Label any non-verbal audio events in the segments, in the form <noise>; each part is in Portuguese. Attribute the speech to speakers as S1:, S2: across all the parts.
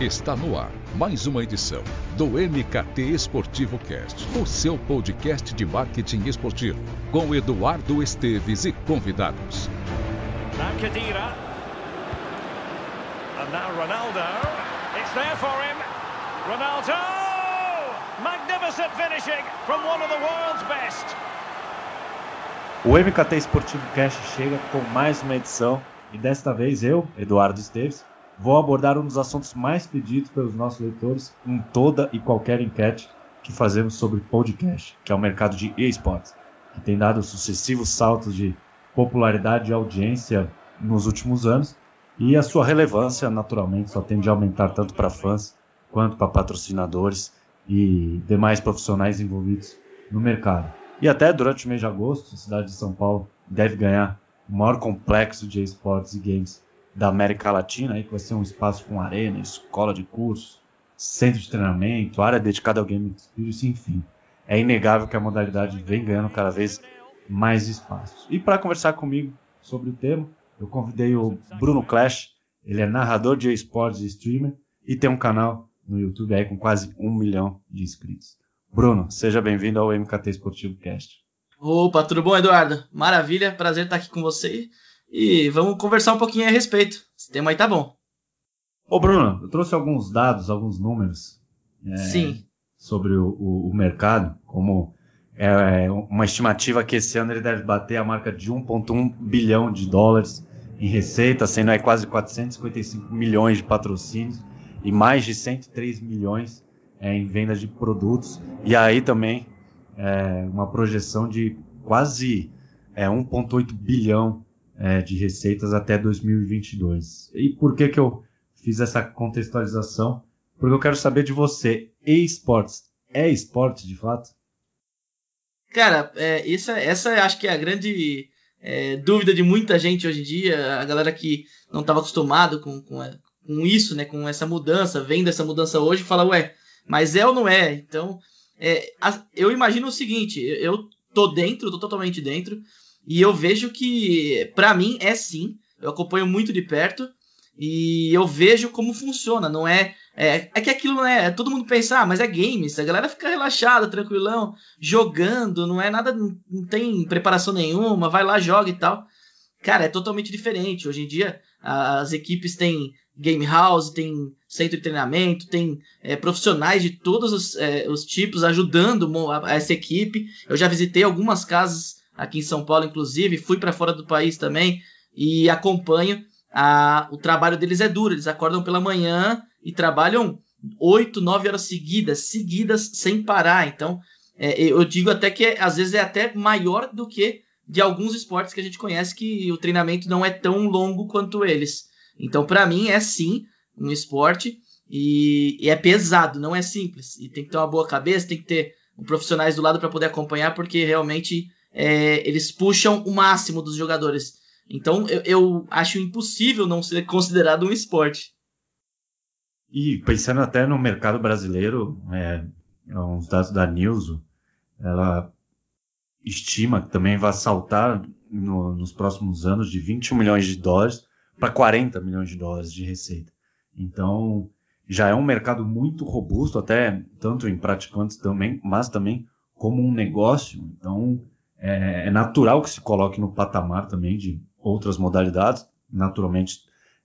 S1: Está no ar mais uma edição do MKT Esportivo Cast, o seu podcast de marketing esportivo, com Eduardo Esteves e convidados.
S2: And now Ronaldo. It's there for him. Ronaldo! Magnificent finishing from one of the world's best.
S3: O MKT Esportivo Cast chega com mais uma edição e desta vez eu, Eduardo Esteves, vou abordar um dos assuntos mais pedidos pelos nossos leitores em toda e qualquer enquete que fazemos sobre podcast, que é o mercado de esportes, que tem dado sucessivos saltos de popularidade e audiência nos últimos anos e a sua relevância, naturalmente, só tende a aumentar tanto para fãs quanto para patrocinadores e demais profissionais envolvidos no mercado. E até durante o mês de agosto, a cidade de São Paulo deve ganhar o maior complexo de esportes e games da América Latina, aí, que vai ser um espaço com arena, escola de cursos, centro de treinamento, área dedicada ao game experience, enfim. É inegável que a modalidade vem ganhando cada vez mais espaços. E para conversar comigo sobre o tema, eu convidei o Bruno Clash, ele é narrador de esportes e streamer e tem um canal no YouTube aí com quase um milhão de inscritos. Bruno, seja bem-vindo ao MKT Esportivo Cast.
S4: Opa, tudo bom, Eduardo? Maravilha, prazer estar aqui com você. E vamos conversar um pouquinho a respeito. Esse tema aí tá bom.
S3: Ô, Bruno, eu trouxe alguns dados, alguns números é,
S4: Sim.
S3: sobre o, o, o mercado, como é uma estimativa que esse ano ele deve bater a marca de 1,1 bilhão de dólares em receita, sendo aí quase 455 milhões de patrocínios e mais de 103 milhões é, em vendas de produtos. E aí também é, uma projeção de quase é, 1,8 bilhão é, de receitas até 2022. E por que, que eu fiz essa contextualização? Porque eu quero saber de você. E-sports é esporte de fato?
S4: Cara, é, essa, essa acho que é a grande é, dúvida de muita gente hoje em dia. A galera que não estava acostumado com, com, com isso, né, com essa mudança, vendo essa mudança hoje, fala, ué, mas é ou não é? Então, é, a, eu imagino o seguinte, eu tô dentro, tô totalmente dentro, e eu vejo que, para mim, é sim. Eu acompanho muito de perto e eu vejo como funciona. Não é. É, é que aquilo não é. Todo mundo pensa, ah, mas é games. A galera fica relaxada, tranquilão, jogando. Não é nada. Não tem preparação nenhuma. Vai lá, joga e tal. Cara, é totalmente diferente. Hoje em dia, as equipes têm game house, tem centro de treinamento, tem é, profissionais de todos os, é, os tipos ajudando essa equipe. Eu já visitei algumas casas aqui em São Paulo, inclusive, fui para fora do país também e acompanho. A, o trabalho deles é duro, eles acordam pela manhã e trabalham 8, 9 horas seguidas, seguidas, sem parar. Então, é, eu digo até que às vezes é até maior do que de alguns esportes que a gente conhece que o treinamento não é tão longo quanto eles. Então, para mim, é sim um esporte e, e, é pesado, não é simples. E tem que ter uma boa cabeça, tem que ter profissionais do lado para poder acompanhar, porque realmente é, eles puxam o máximo dos jogadores. Então eu, eu, acho impossível não ser considerado um esporte.
S3: E pensando até no mercado brasileiro, é, uns dados da Nilso, ela estima que também vai saltar no, nos próximos anos de 21 milhões de dólares para 40 milhões de dólares de receita. Então já é um mercado muito robusto, até tanto em praticantes também, mas também como um negócio. Então é, é, natural que se coloque no patamar também de outras modalidades, naturalmente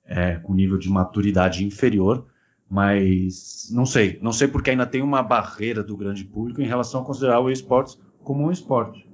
S3: é, com nível de maturidade inferior, mas não sei, não sei porque ainda tem uma barreira do grande público em relação a considerar o esportes como um esporte.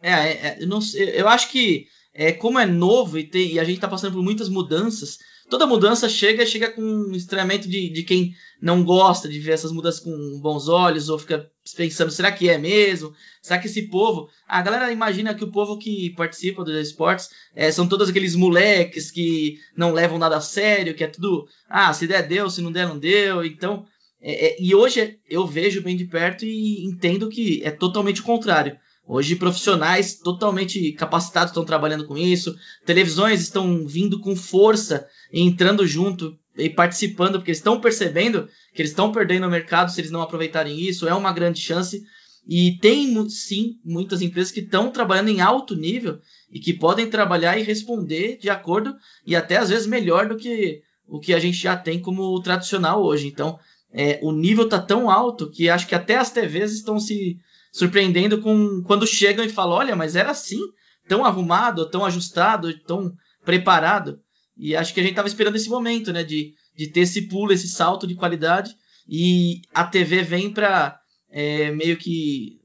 S4: É, é, é eu, não eu acho que é, como é novo e, tem, e a gente está passando por muitas mudanças, toda mudança chega chega com um estranhamento de, de quem não gosta de ver essas mudanças com bons olhos ou fica pensando, será que é mesmo? Será que esse povo. A galera imagina que o povo que participa dos esportes é, são todos aqueles moleques que não levam nada a sério, que é tudo. Ah, se der, deu, se não der, não deu. Então. É, é, e hoje eu vejo bem de perto e entendo que é totalmente o contrário. Hoje, profissionais totalmente capacitados estão trabalhando com isso, televisões estão vindo com força, entrando junto e participando, porque eles estão percebendo que eles estão perdendo o mercado se eles não aproveitarem isso, é uma grande chance. E tem sim muitas empresas que estão trabalhando em alto nível e que podem trabalhar e responder de acordo e até às vezes melhor do que o que a gente já tem como tradicional hoje. Então, é, o nível tá tão alto que acho que até as TVs estão se surpreendendo com quando chegam e falam, olha, mas era assim, tão arrumado, tão ajustado, tão preparado. E acho que a gente estava esperando esse momento, né, de, de ter esse pulo, esse salto de qualidade. E a TV vem para é, meio que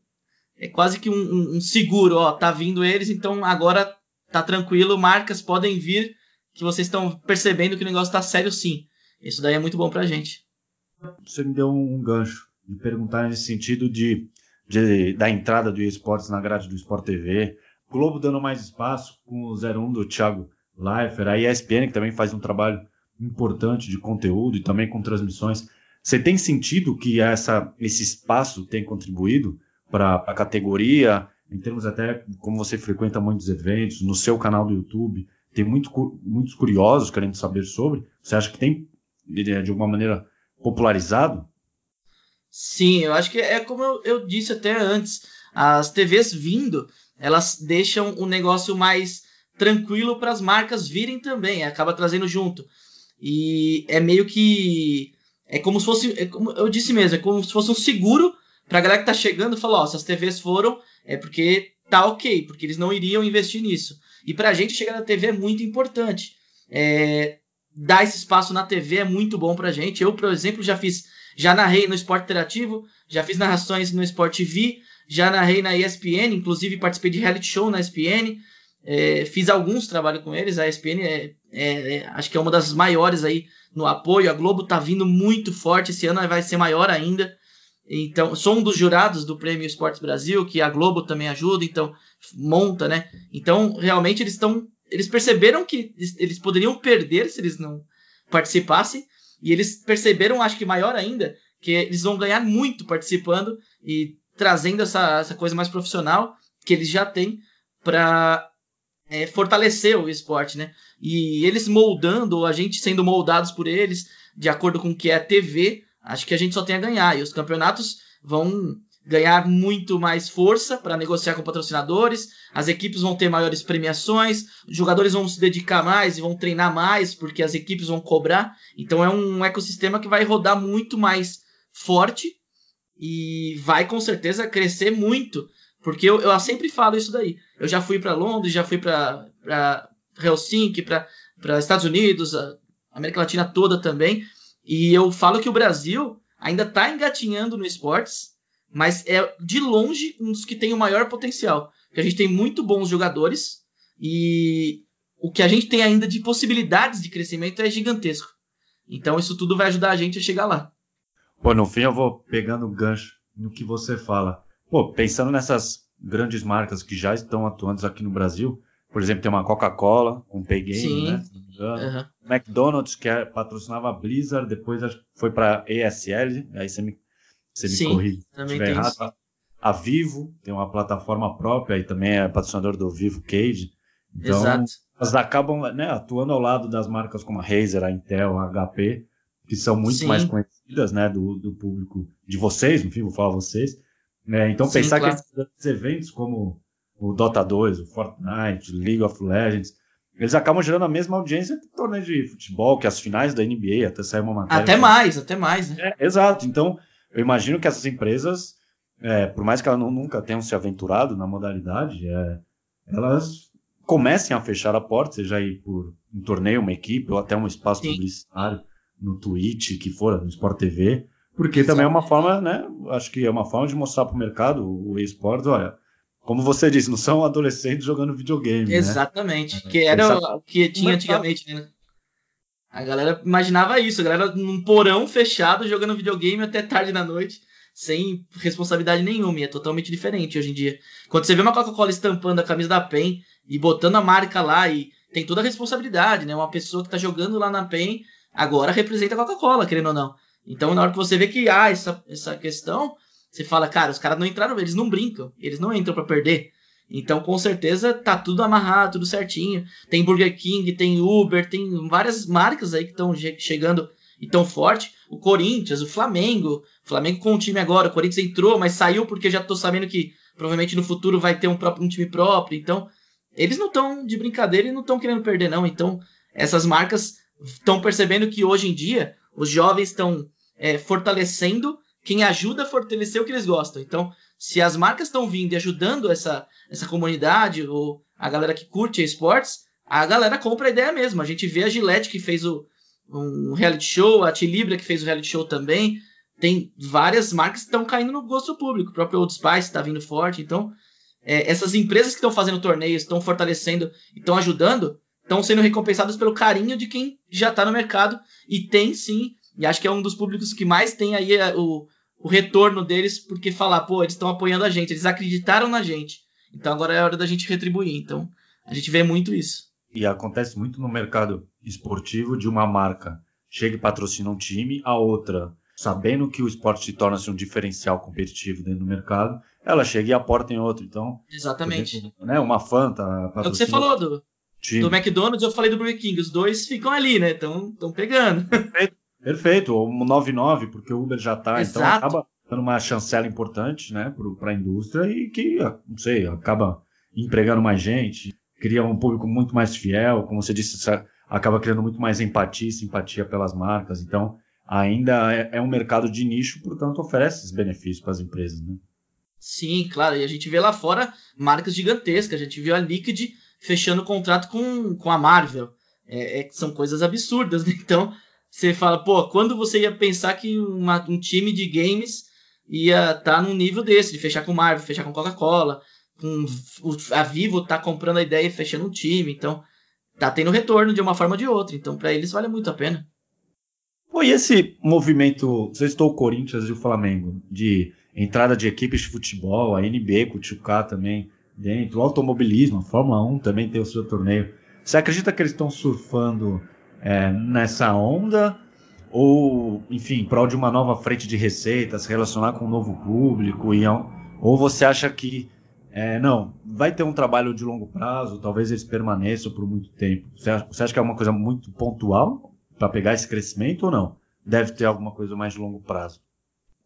S4: é quase que um, um, seguro, ó, tá vindo eles, então agora tá tranquilo, marcas podem vir, que vocês estão percebendo que o negócio tá sério sim. Isso daí é muito bom pra gente.
S3: Você me deu um gancho de perguntar nesse sentido de, de da entrada do esportes na grade do Sport TV, Globo dando mais espaço com o 01 do Thiago Leifert, a ESPN que também faz um trabalho importante de conteúdo e também com transmissões. Você tem sentido que essa, esse espaço tem contribuído para a categoria, em termos até como você frequenta muitos eventos, no seu canal do YouTube, tem muito, muitos curiosos querendo saber sobre. Você acha que tem, de, de alguma maneira, popularizado?
S4: Sim, eu acho que é como eu, eu disse até antes. As TVs vindo, elas deixam o negócio mais tranquilo para as marcas virem também, acaba trazendo junto. E é meio que. É como se fosse. É como eu disse mesmo, é como se fosse um seguro para a galera que tá chegando falar: ó, se as TVs foram, é porque tá ok, porque eles não iriam investir nisso. E para a gente chegar na TV é muito importante. É, dar esse espaço na TV é muito bom para a gente. Eu, por exemplo, já fiz. Já narrei no Esporte Interativo, já fiz narrações no Sport TV, já narrei na ESPN, inclusive participei de reality show na ESPN. É, fiz alguns trabalhos com eles. A ESPN é, é, é, acho que é uma das maiores aí no apoio. A Globo tá vindo muito forte. Esse ano vai ser maior ainda. Então, sou um dos jurados do Prêmio Esportes Brasil, que a Globo também ajuda, então monta, né? Então, realmente eles estão. Eles perceberam que eles poderiam perder se eles não participassem. E eles perceberam, acho que maior ainda, que eles vão ganhar muito participando e trazendo essa, essa coisa mais profissional que eles já têm para é, fortalecer o esporte, né? E eles moldando, a gente sendo moldados por eles, de acordo com o que é a TV, acho que a gente só tem a ganhar. E os campeonatos vão ganhar muito mais força para negociar com patrocinadores, as equipes vão ter maiores premiações, os jogadores vão se dedicar mais e vão treinar mais, porque as equipes vão cobrar. Então é um ecossistema que vai rodar muito mais forte e vai com certeza crescer muito porque eu, eu sempre falo isso daí. Eu já fui para Londres, já fui para Helsinki, para Estados Unidos, a América Latina toda também. E eu falo que o Brasil ainda está engatinhando no esportes, mas é de longe um dos que tem o maior potencial. Porque a gente tem muito bons jogadores e o que a gente tem ainda de possibilidades de crescimento é gigantesco. Então isso tudo vai ajudar a gente a chegar lá.
S3: Pô, no fim eu vou pegando o gancho no que você fala. Pô, pensando nessas grandes marcas que já estão atuando aqui no Brasil, por exemplo, tem uma Coca-Cola com Pay Game, Sim. né? Uhum. McDonald's, que é, patrocinava a Blizzard, depois foi para ESL, aí você me, você me corrige se estiver errado. Isso. A Vivo tem uma plataforma própria e também é patrocinador do Vivo Cage. Então, Exato. elas acabam né, atuando ao lado das marcas como a Razer, a Intel, a HP, que são muito Sim. mais conhecidas né, do, do público de vocês, enfim, vou falar vocês, né? Então Sim, pensar claro. que esses eventos como o Dota 2, o Fortnite, League of Legends, eles acabam gerando a mesma audiência que torneio de futebol, que as finais da NBA, até sair uma matéria.
S4: Até mais, até mais, né?
S3: É, exato. Então, eu imagino que essas empresas, é, por mais que elas não, nunca tenham se aventurado na modalidade, é, elas comecem a fechar a porta, seja aí por um torneio, uma equipe, ou até um espaço Sim. publicitário no Twitch, que for, no Sport TV, porque também é uma forma, né? Acho que é uma forma de mostrar para o mercado, o esportes, olha, como você disse, não são adolescentes jogando videogame.
S4: Né? Exatamente. Né? Que era o que tinha antigamente, né? A galera imaginava isso, a galera num porão fechado jogando videogame até tarde da noite, sem responsabilidade nenhuma, e é totalmente diferente hoje em dia. Quando você vê uma Coca-Cola estampando a camisa da PEN e botando a marca lá e tem toda a responsabilidade, né? Uma pessoa que está jogando lá na PEN agora representa a Coca-Cola, querendo ou não. Então, na hora que você vê que há essa, essa questão, você fala, cara, os caras não entraram, eles não brincam, eles não entram para perder. Então, com certeza, tá tudo amarrado, tudo certinho. Tem Burger King, tem Uber, tem várias marcas aí que estão chegando e tão forte. O Corinthians, o Flamengo. O Flamengo com o time agora. O Corinthians entrou, mas saiu porque já tô sabendo que provavelmente no futuro vai ter um, próprio, um time próprio. Então, eles não estão de brincadeira e não estão querendo perder, não. Então, essas marcas estão percebendo que hoje em dia os jovens estão é, fortalecendo quem ajuda a fortalecer o que eles gostam. Então, se as marcas estão vindo e ajudando essa, essa comunidade, ou a galera que curte esportes, a galera compra a ideia mesmo. A gente vê a Gillette que fez o, um reality show, a Tilibra que fez o reality show também. Tem várias marcas que estão caindo no gosto público. O próprio Old Spice está vindo forte. Então, é, essas empresas que estão fazendo torneios, estão fortalecendo, estão ajudando, estão sendo recompensadas pelo carinho de quem já está no mercado e tem sim, e acho que é um dos públicos que mais tem aí é, o, o retorno deles, porque falar, pô, eles estão apoiando a gente, eles acreditaram na gente. Então agora é hora da gente retribuir. Então a gente vê muito isso.
S3: E acontece muito no mercado esportivo de uma marca chega e patrocina um time, a outra, sabendo que o esporte se torna um diferencial competitivo dentro do mercado, ela chega e aporta em outro. Então,
S4: exatamente.
S3: Exemplo, né, uma Fanta.
S4: É o que você falou do, do McDonald's, eu falei do Burger King. Os dois ficam ali, né? Estão pegando.
S3: Perfeito. Perfeito, ou 99, porque o Uber já está, então acaba dando uma chancela importante né, para a indústria e que, não sei, acaba empregando mais gente, cria um público muito mais fiel, como você disse, acaba criando muito mais empatia e simpatia pelas marcas. Então, ainda é, é um mercado de nicho, portanto, oferece esses benefícios para as empresas. Né?
S4: Sim, claro, e a gente vê lá fora marcas gigantescas. A gente viu a Liquid fechando contrato com, com a Marvel. É, é, são coisas absurdas, <laughs> né? Então, você fala, pô, quando você ia pensar que uma, um time de games ia estar tá num nível desse, de fechar com Marvel, fechar com Coca-Cola, com a Vivo tá comprando a ideia e fechando um time, então tá tendo retorno de uma forma ou de outra, então para eles vale muito a pena.
S3: Pô, e esse movimento, você estou o Corinthians e o Flamengo, de entrada de equipes de futebol, a NBA com o 2K também dentro, o automobilismo, a Fórmula 1 também tem o seu torneio. Você acredita que eles estão surfando é, nessa onda, ou, enfim, em prol de uma nova frente de receitas, relacionar com um novo público, e, ou você acha que é, não, vai ter um trabalho de longo prazo, talvez eles permaneçam por muito tempo. Você acha, você acha que é uma coisa muito pontual para pegar esse crescimento ou não? Deve ter alguma coisa mais de longo prazo.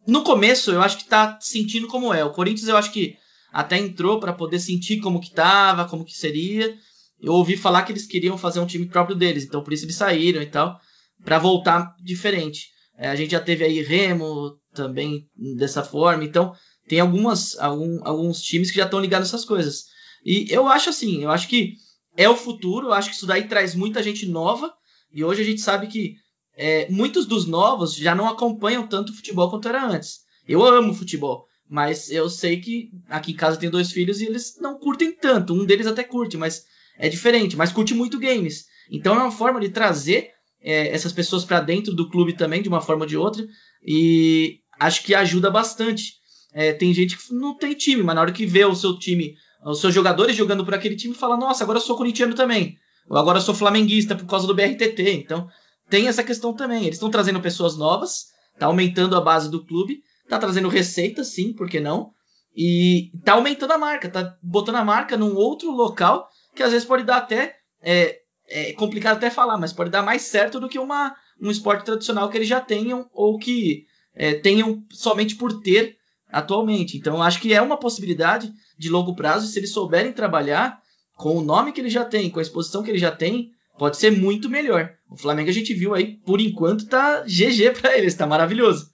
S4: No começo, eu acho que está sentindo como é. O Corinthians, eu acho que até entrou para poder sentir como que estava, como que seria eu ouvi falar que eles queriam fazer um time próprio deles, então por isso eles saíram e tal, para voltar diferente. É, a gente já teve aí Remo também dessa forma, então tem algumas, algum, alguns times que já estão ligados nessas coisas. E eu acho assim, eu acho que é o futuro, eu acho que isso daí traz muita gente nova, e hoje a gente sabe que é, muitos dos novos já não acompanham tanto futebol quanto era antes. Eu amo futebol, mas eu sei que aqui em casa tem dois filhos e eles não curtem tanto. Um deles até curte, mas é diferente, mas curte muito games. Então é uma forma de trazer é, essas pessoas para dentro do clube também, de uma forma ou de outra, e acho que ajuda bastante. É, tem gente que não tem time, mas na hora que vê o seu time, os seus jogadores jogando por aquele time, fala: Nossa, agora eu sou corintiano também. Ou agora eu sou flamenguista por causa do BRTT. Então tem essa questão também. Eles estão trazendo pessoas novas, tá aumentando a base do clube, tá trazendo receita, sim, por que não? E tá aumentando a marca, tá botando a marca num outro local que às vezes pode dar até. É, é complicado até falar, mas pode dar mais certo do que uma, um esporte tradicional que eles já tenham ou que é, tenham somente por ter atualmente. Então, acho que é uma possibilidade de longo prazo, se eles souberem trabalhar com o nome que eles já têm, com a exposição que eles já têm, pode ser muito melhor. O Flamengo a gente viu aí, por enquanto, tá GG para eles, tá maravilhoso.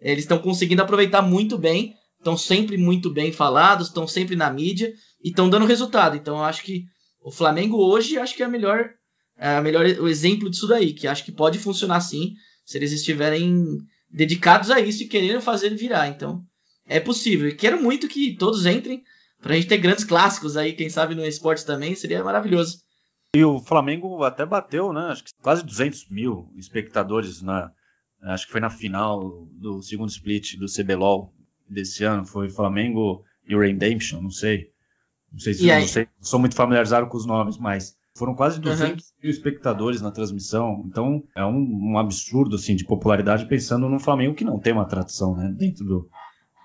S4: Eles estão conseguindo aproveitar muito bem, estão sempre muito bem falados, estão sempre na mídia e estão dando resultado. Então, eu acho que o Flamengo hoje acho que é a melhor, é a melhor o exemplo disso daí, que acho que pode funcionar sim, se eles estiverem dedicados a isso e querendo fazer virar. Então, é possível. E quero muito que todos entrem pra gente ter grandes clássicos aí, quem sabe no esporte também, seria maravilhoso.
S3: E o Flamengo até bateu, né? Acho que quase 200 mil espectadores na, acho que foi na final do segundo split do CBLOL desse ano. Foi Flamengo e o Redemption, não sei. Não sei se não sei, sou muito familiarizado com os nomes, mas foram quase 200 uhum. mil espectadores na transmissão. Então é um, um, absurdo assim de popularidade pensando no Flamengo que não tem uma tradição né, dentro do,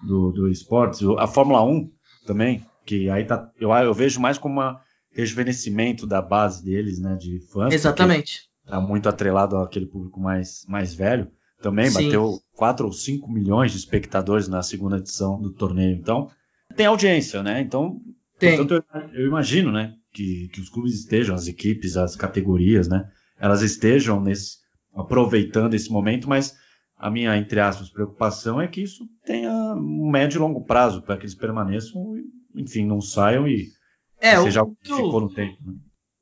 S3: do, do esporte. A Fórmula 1 também, que aí tá, eu, eu vejo mais como um rejuvenescimento da base deles, né, de fãs.
S4: Exatamente.
S3: Tá muito atrelado àquele público mais, mais velho. Também Sim. bateu 4 ou 5 milhões de espectadores na segunda edição do torneio. Então, tem audiência, né? Então,
S4: tem.
S3: Portanto, eu, eu imagino, né, que, que os clubes estejam, as equipes, as categorias, né, elas estejam nesse, aproveitando esse momento, mas a minha, entre aspas, preocupação é que isso tenha um médio e longo prazo, para que eles permaneçam, enfim, não saiam e
S4: é,
S3: seja
S4: o
S3: que ficou no tempo. Né?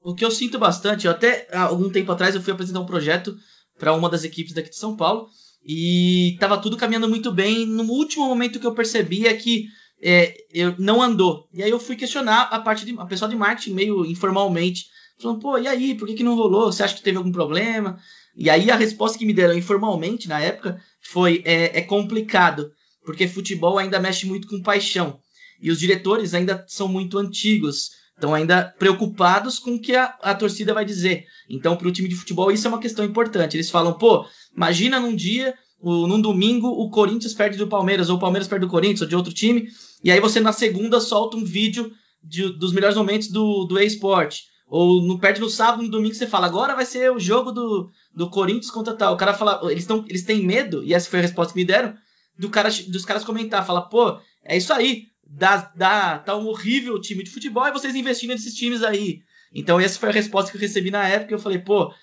S4: O que eu sinto bastante, eu até algum tempo atrás eu fui apresentar um projeto para uma das equipes daqui de São Paulo e estava tudo caminhando muito bem. No último momento que eu percebi é que é, eu, não andou. E aí eu fui questionar a parte de a pessoa de marketing meio informalmente, falando, pô, e aí, por que, que não rolou? Você acha que teve algum problema? E aí a resposta que me deram informalmente na época foi é, é complicado, porque futebol ainda mexe muito com paixão. E os diretores ainda são muito antigos, estão ainda preocupados com o que a, a torcida vai dizer. Então, para o time de futebol, isso é uma questão importante. Eles falam, pô, imagina num dia, o, num domingo, o Corinthians perde do Palmeiras, ou o Palmeiras perde do Corinthians, ou de outro time, e aí você na segunda solta um vídeo de, dos melhores momentos do, do e-sport. Ou no, perde no sábado, no domingo, você fala, agora vai ser o jogo do, do Corinthians contra tal. O cara fala, eles, tão, eles têm medo, e essa foi a resposta que me deram, do cara, dos caras comentar, fala, pô, é isso aí, dá, dá, tá um horrível time de futebol e vocês investindo nesses times aí. Então essa foi a resposta que eu recebi na época, eu falei, pô,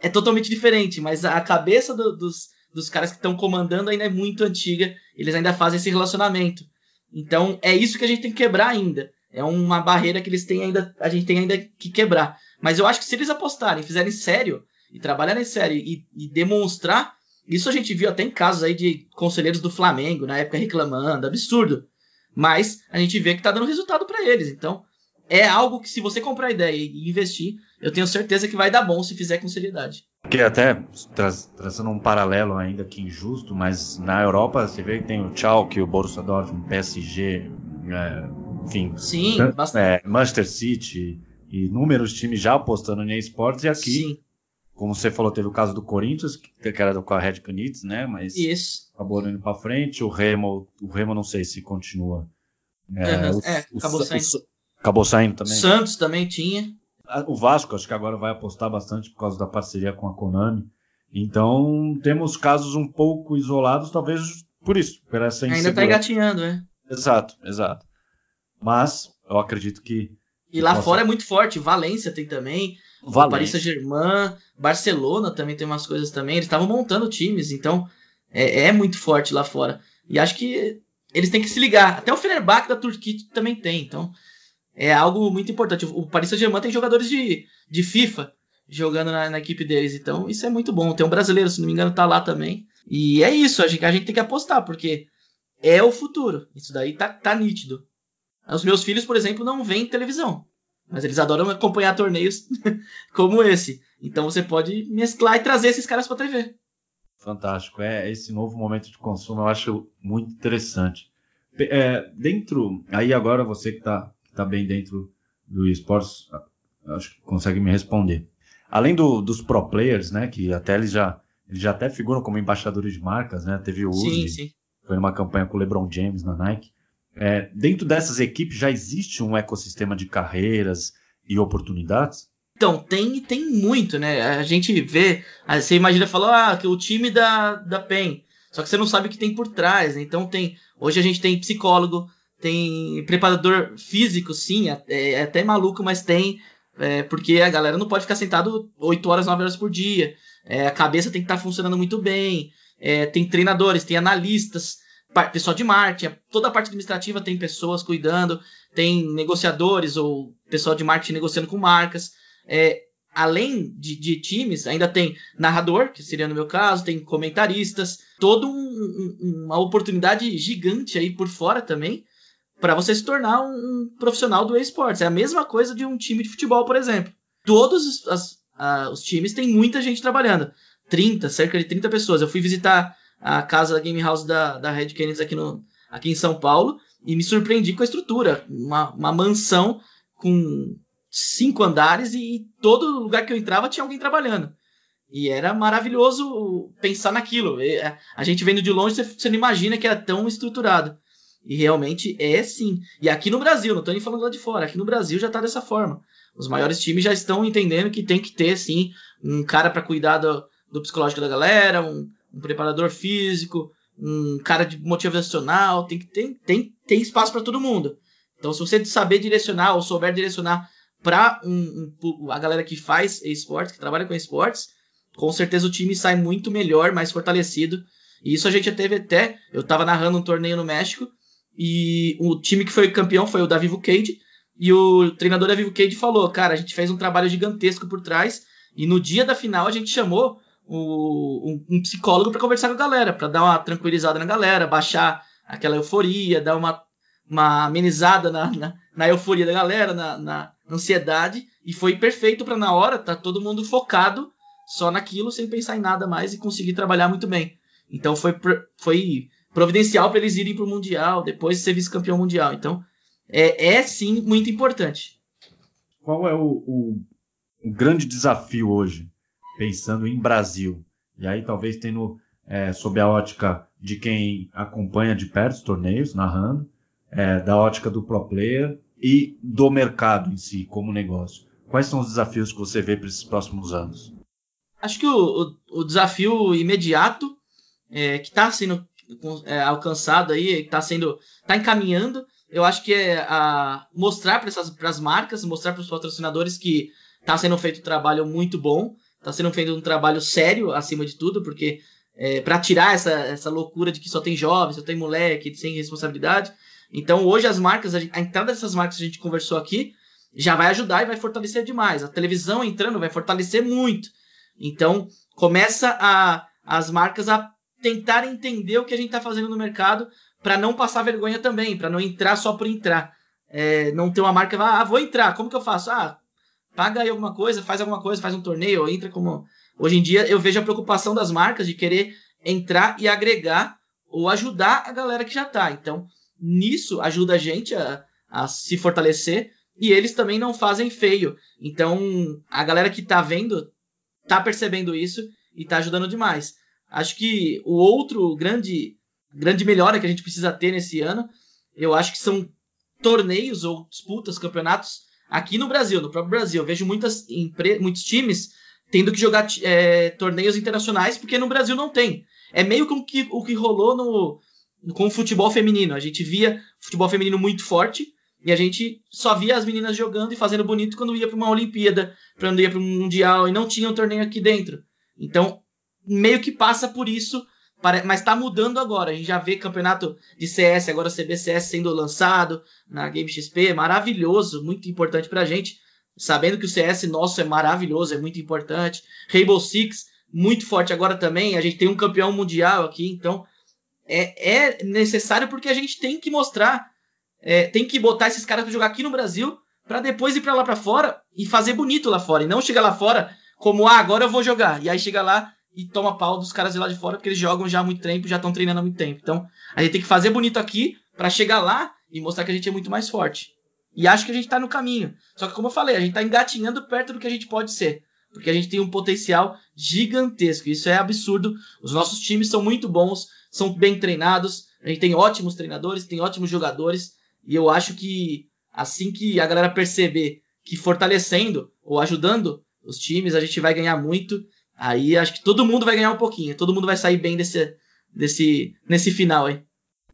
S4: é totalmente diferente, mas a cabeça do, dos, dos caras que estão comandando ainda é muito antiga, eles ainda fazem esse relacionamento. Então é isso que a gente tem que quebrar ainda. É uma barreira que eles têm ainda, a gente tem ainda que quebrar. Mas eu acho que se eles apostarem, fizerem sério e trabalharem sério e, e demonstrar, isso a gente viu até em casos aí de conselheiros do Flamengo na época reclamando, absurdo. Mas a gente vê que está dando resultado para eles. Então é algo que se você comprar a ideia e investir, eu tenho certeza que vai dar bom se fizer com seriedade.
S3: Que até tra traçando um paralelo ainda que injusto, mas na Europa você vê que tem o Schalke, o Borussia Dortmund, o PSG, é, enfim,
S4: Sim,
S3: é, Manchester City e inúmeros times já apostando em esportes e aqui, Sim. como você falou, teve o caso do Corinthians, que era com a Red Canids, né? Mas
S4: Isso.
S3: acabou indo para frente. O Remo, o Remo não sei se continua.
S4: É, uhum. o, é acabou o, saindo. O,
S3: acabou saindo também.
S4: Santos também tinha.
S3: O Vasco, acho que agora vai apostar bastante por causa da parceria com a Konami. Então, temos casos um pouco isolados, talvez por isso, por essa
S4: Ainda está engatinhando, né?
S3: Exato, exato. Mas eu acredito que.
S4: E lá possa... fora é muito forte. Valência tem também. Valência. Paris Saint-Germain, Barcelona também tem umas coisas também. Eles estavam montando times, então é, é, muito forte lá fora. E acho que eles têm que se ligar. Até o Fenerbahçe da Turquia também tem. Então é algo muito importante. O Paris Saint-Germain tem jogadores de, de FIFA jogando na, na, equipe deles. Então isso é muito bom. Tem um brasileiro, se não me engano, tá lá também. E é isso. A gente, a gente tem que apostar, porque é o futuro. Isso daí tá, tá nítido. Os meus filhos, por exemplo, não veem televisão. Mas eles adoram acompanhar torneios <laughs> como esse. Então você pode mesclar e trazer esses caras para TV.
S3: Fantástico. É esse novo momento de consumo eu acho muito interessante. É, dentro, aí agora você que está tá bem dentro do esportes, acho que consegue me responder. Além do, dos pro players, né, que até eles já eles já até figuram como embaixadores de marcas, né? Teve o Uzi, foi numa campanha com o LeBron James na Nike. É, dentro dessas equipes já existe um ecossistema de carreiras e oportunidades?
S4: Então, tem tem muito, né? A gente vê, você imagina falar, ah, que o time da, da PEN, só que você não sabe o que tem por trás, né? Então tem, hoje a gente tem psicólogo, tem preparador físico, sim, é, é até maluco, mas tem, é, porque a galera não pode ficar sentado 8 horas, 9 horas por dia, é, a cabeça tem que estar tá funcionando muito bem, é, tem treinadores, tem analistas, pessoal de marketing, toda a parte administrativa tem pessoas cuidando, tem negociadores ou pessoal de marketing negociando com marcas. É, além de, de, times, ainda tem narrador, que seria no meu caso, tem comentaristas, toda um, um, uma oportunidade gigante aí por fora também para você se tornar um, profissional do esportes. É a mesma coisa de um time de futebol, por exemplo. Todos os, as, a, os times têm muita gente trabalhando. 30, cerca de 30 pessoas. Eu fui visitar a casa da Game House da, da Red Canids aqui, no, aqui em São Paulo e me surpreendi com a estrutura. Uma, uma mansão com cinco andares e todo lugar que eu entrava tinha alguém trabalhando. E era maravilhoso pensar naquilo. A gente vendo de longe, você não imagina que era tão estruturado. E realmente é sim. E aqui no Brasil, não estou nem falando lá de fora, aqui no Brasil já está dessa forma. Os maiores times já estão entendendo que tem que ter, sim, um cara para cuidar do, do psicológico da galera, um, um preparador físico, um cara de motivacional, tem que tem, tem, tem espaço para todo mundo. Então, se você saber direcionar ou souber direcionar para um, um, a galera que faz esportes, que trabalha com esportes, com certeza o time sai muito melhor, mais fortalecido. E isso a gente já teve até. Eu estava narrando um torneio no México e o time que foi campeão foi o da Vivo Cage. E o treinador da Vivo Cage falou: Cara, a gente fez um trabalho gigantesco por trás. E no dia da final a gente chamou o, um, um, psicólogo para conversar com a galera, para dar uma tranquilizada na galera, baixar aquela euforia, dar uma, uma amenizada na, na, na euforia da galera, na, na ansiedade. E foi perfeito para na hora tá todo mundo focado só naquilo, sem pensar em nada mais e conseguir trabalhar muito bem. Então foi, foi providencial para eles irem para o Mundial, depois ser vice-campeão mundial. Então é, é sim muito importante.
S3: Qual é o, o, o, grande desafio hoje, pensando em Brasil? E aí talvez tendo é, sob a ótica de quem acompanha de perto os torneios, narrando, é, da ótica do pro player e do mercado em si, como negócio. Quais são os desafios que você vê para esses próximos anos?
S4: Acho que o, o, desafio imediato é, que está sendo é, alcançado aí, está sendo, está encaminhando, eu acho que é a mostrar para as marcas, mostrar para os patrocinadores que está sendo feito um trabalho muito bom, está sendo feito um trabalho sério acima de tudo, porque é, para tirar essa, essa loucura de que só tem jovens, só tem moleque, sem responsabilidade. Então hoje as marcas, a, a entrada dessas marcas que a gente conversou aqui, já vai ajudar e vai fortalecer demais. A televisão entrando vai fortalecer muito. Então, começa a, as marcas a tentar entender o que a gente está fazendo no mercado para não passar vergonha também, para não entrar só por entrar. É, não ter uma marca, ah, vou entrar, como que eu faço? Ah, paga aí alguma coisa, faz alguma coisa, faz um torneio, entra como. Hoje em dia eu vejo a preocupação das marcas de querer entrar e agregar ou ajudar a galera que já está. Então, nisso ajuda a gente a, a se fortalecer e eles também não fazem feio. Então, a galera que está vendo tá percebendo isso e tá ajudando demais. Acho que o outro grande, grande melhora que a gente precisa ter nesse ano, eu acho que são torneios ou disputas, campeonatos aqui no Brasil, no próprio Brasil. Eu vejo muitas muitos times tendo que jogar é, torneios internacionais porque no Brasil não tem. É meio que o que, o que rolou no, com o futebol feminino. A gente via futebol feminino muito forte e a gente só via as meninas jogando e fazendo bonito quando ia para uma Olimpíada, quando ia para um Mundial e não tinha um torneio aqui dentro. Então, meio que passa por isso, mas está mudando agora. A gente já vê campeonato de CS, agora CBCS sendo lançado na Game XP, maravilhoso, muito importante para gente. Sabendo que o CS nosso é maravilhoso, é muito importante. Rainbow Six, muito forte agora também. A gente tem um campeão mundial aqui, então é, é necessário porque a gente tem que mostrar é, tem que botar esses caras para jogar aqui no Brasil para depois ir para lá para fora e fazer bonito lá fora e não chegar lá fora como ah agora eu vou jogar e aí chega lá e toma pau dos caras de lá de fora porque eles jogam já há muito tempo já estão treinando há muito tempo. Então a gente tem que fazer bonito aqui para chegar lá e mostrar que a gente é muito mais forte. E acho que a gente está no caminho. Só que como eu falei a gente está engatinhando perto do que a gente pode ser porque a gente tem um potencial gigantesco. Isso é absurdo. Os nossos times são muito bons são bem treinados a gente tem ótimos treinadores tem ótimos jogadores e eu acho que assim que a galera perceber que fortalecendo ou ajudando os times, a gente vai ganhar muito. Aí acho que todo mundo vai ganhar um pouquinho. Todo mundo vai sair bem desse, desse, nesse final aí.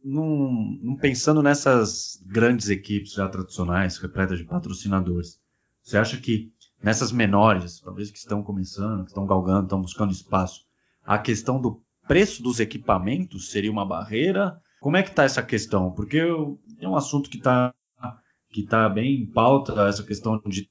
S3: Num pensando nessas grandes equipes já tradicionais, repletas de patrocinadores, você acha que nessas menores, talvez que estão começando, que estão galgando, estão buscando espaço, a questão do preço dos equipamentos seria uma barreira? Como é que está essa questão? Porque é um assunto que está que tá bem em pauta, essa questão de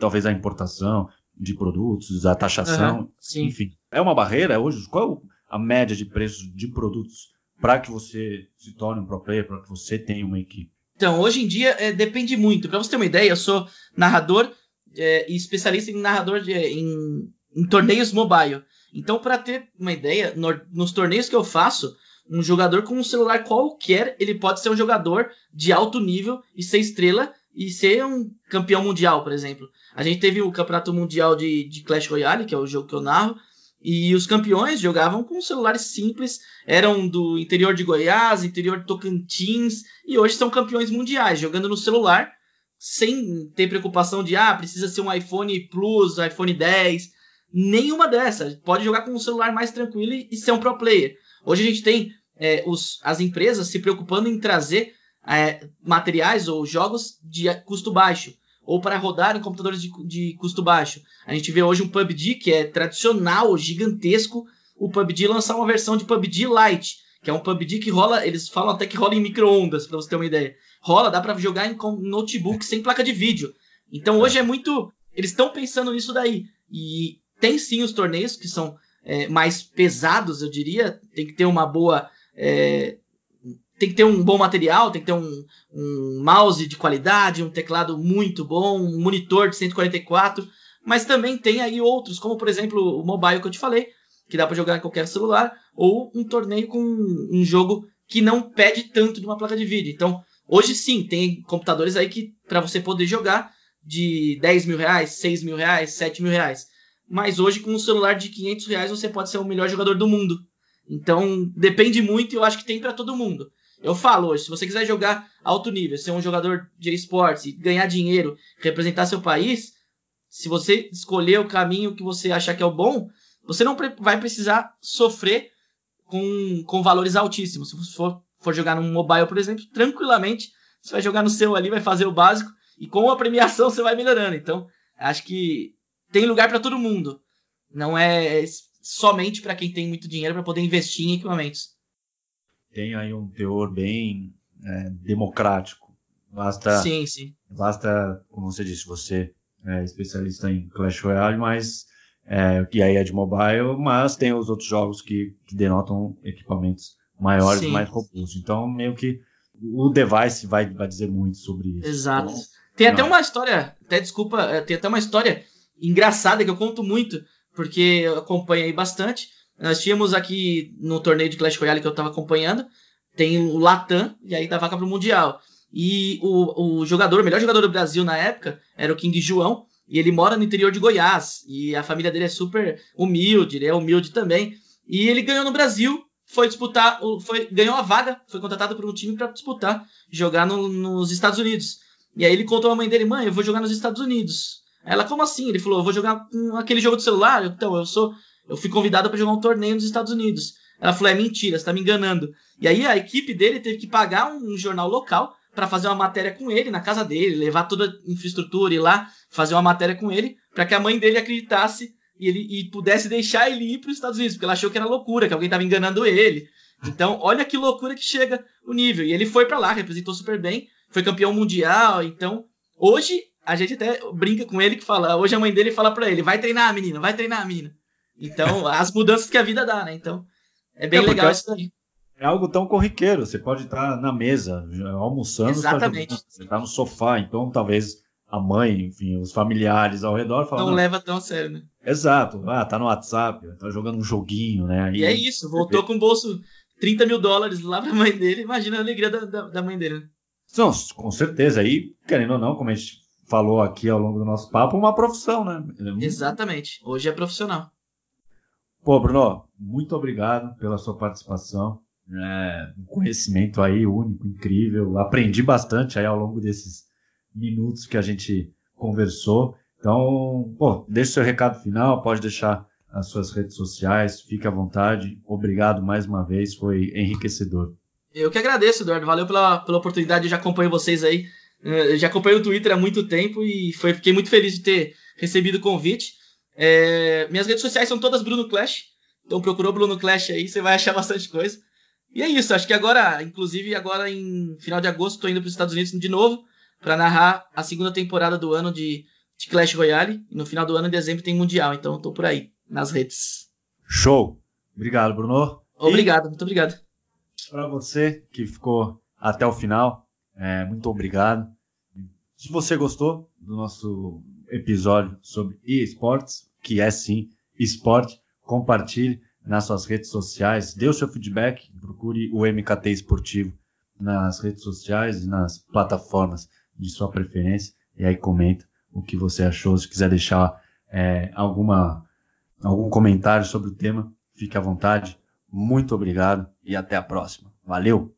S3: talvez a importação de produtos, a taxação, uhum, enfim. É uma barreira hoje? Qual a média de preços de produtos para que você se torne um pro player, para que você tenha uma equipe?
S4: Então, hoje em dia é, depende muito. Para você ter uma ideia, eu sou narrador é, e especialista em narrador de, em, em torneios mobile. Então, para ter uma ideia, no, nos torneios que eu faço, um jogador com um celular qualquer, ele pode ser um jogador de alto nível e ser estrela e ser um campeão mundial, por exemplo. A gente teve o campeonato mundial de, de Clash Royale, que é o jogo que eu narro, e os campeões jogavam com celulares simples, eram do interior de Goiás, interior de Tocantins, e hoje são campeões mundiais, jogando no celular, sem ter preocupação de, ah, precisa ser um iPhone Plus, iPhone 10, nenhuma dessas. Pode jogar com um celular mais tranquilo e, ser um pro player. Hoje a gente tem é, os, as empresas se preocupando em trazer é, materiais ou jogos de custo baixo. ou para rodar em computadores de, de custo baixo. A gente vê hoje um PUBG que é tradicional, gigantesco, o PUBG lançar uma versão de PUBG Lite, que é um PUBG que rola, eles falam até que rola em micro-ondas, para você ter uma ideia. Rola, dá para jogar em notebook sem placa de vídeo. Então hoje é muito. Eles estão pensando nisso daí. E tem sim os torneios que são é, mais pesados, eu diria. Tem que ter uma boa. É, tem que ter um bom material, tem que ter um, um mouse de qualidade, um teclado muito bom, um monitor de 144. Mas também tem aí outros, como por exemplo o mobile que eu te falei, que dá para jogar em qualquer celular, ou um torneio com um jogo que não pede tanto de uma placa de vídeo. Então, hoje sim, tem computadores aí que para você poder jogar de 10 mil reais, 6 mil reais, 7 mil reais. Mas hoje, com um celular de 500 reais, você pode ser o melhor jogador do mundo. Então, depende muito e eu acho que tem para todo mundo. Eu falo hoje, se você quiser jogar alto nível, ser um jogador de esportes e ganhar dinheiro, representar seu país, se você escolher o caminho que você achar que é o bom, você não vai precisar sofrer com, com valores altíssimos. Se você for, for jogar num mobile, por exemplo, tranquilamente, você vai jogar no seu ali, vai fazer o básico e com a premiação você vai melhorando. Então, acho que tem lugar para todo mundo. Não é somente para quem tem muito dinheiro para poder investir em equipamentos.
S3: Tem aí um teor bem é, democrático. Basta,
S4: sim, sim.
S3: Basta, como você disse, você é especialista em Clash Royale, mas é, que aí é de mobile, mas tem os outros jogos que, que denotam equipamentos maiores, sim. mais robustos. Então, meio que o device vai, vai dizer muito sobre isso.
S4: Exato. Então, tem até uma história, até desculpa, é, tem até uma história engraçada que eu conto muito, porque eu acompanhei bastante. Nós tínhamos aqui no torneio de Clash Royale que eu estava acompanhando, tem o Latam, e aí da vaca pro Mundial. E o, o jogador, o melhor jogador do Brasil na época, era o King João, e ele mora no interior de Goiás, e a família dele é super humilde, ele é humilde também. E ele ganhou no Brasil, foi disputar, foi, ganhou a vaga, foi contratado por um time para disputar, jogar no, nos Estados Unidos. E aí ele contou à mãe dele, mãe, eu vou jogar nos Estados Unidos. Ela, como assim? Ele falou, eu vou jogar com aquele jogo de celular. Então, eu sou, eu fui convidado para jogar um torneio nos Estados Unidos. Ela falou, é mentira, você tá me enganando. E aí a equipe dele teve que pagar um jornal local para fazer uma matéria com ele na casa dele, levar toda a infraestrutura e lá fazer uma matéria com ele, para que a mãe dele acreditasse e ele e pudesse deixar ele ir para os Estados Unidos, porque ela achou que era loucura, que alguém estava enganando ele. Então, olha que loucura que chega o nível. E ele foi para lá, representou super bem, foi campeão mundial. Então, hoje a gente até brinca com ele que fala, hoje a mãe dele fala para ele, vai treinar, menina, vai treinar, menina. Então, as mudanças que a vida dá, né? Então, é bem é legal isso daí.
S3: É algo tão corriqueiro, você pode estar na mesa, almoçando,
S4: Exatamente.
S3: você está no sofá, então talvez a mãe, enfim, os familiares ao redor falam.
S4: Não, não leva tão a sério, né?
S3: Exato. Ah, tá no WhatsApp, tá jogando um joguinho, né?
S4: E, e é isso, voltou com o bolso 30 mil dólares lá pra mãe dele, imagina a alegria da, da, da mãe dele. Né?
S3: Não, com certeza. Aí, querendo ou não, como a gente falou aqui ao longo do nosso papo, uma profissão, né?
S4: Exatamente. Hoje é profissional.
S3: Pô, Bruno, muito obrigado pela sua participação. É, um conhecimento aí único, incrível. Aprendi bastante aí ao longo desses minutos que a gente conversou. Então, pô, deixe seu recado final, pode deixar as suas redes sociais, fique à vontade. Obrigado mais uma vez, foi enriquecedor.
S4: Eu que agradeço, Eduardo. Valeu pela, pela oportunidade. Eu já acompanho vocês aí. Eu já acompanho o Twitter há muito tempo e foi, fiquei muito feliz de ter recebido o convite. É, minhas redes sociais são todas Bruno Clash. Então procurou Bruno Clash aí, você vai achar <laughs> bastante coisa. E é isso, acho que agora, inclusive agora em final de agosto, estou indo para os Estados Unidos de novo para narrar a segunda temporada do ano de, de Clash Royale. E no final do ano, em dezembro, tem Mundial. Então estou por aí, nas redes.
S3: Show! Obrigado, Bruno.
S4: Obrigado, e muito obrigado.
S3: Para você que ficou até o final, é, muito obrigado. Se você gostou do nosso episódio sobre esportes, que é sim esporte, compartilhe nas suas redes sociais, dê o seu feedback, procure o MKT Esportivo nas redes sociais e nas plataformas de sua preferência e aí comenta o que você achou. Se quiser deixar é, alguma, algum comentário sobre o tema, fique à vontade. Muito obrigado e até a próxima. Valeu!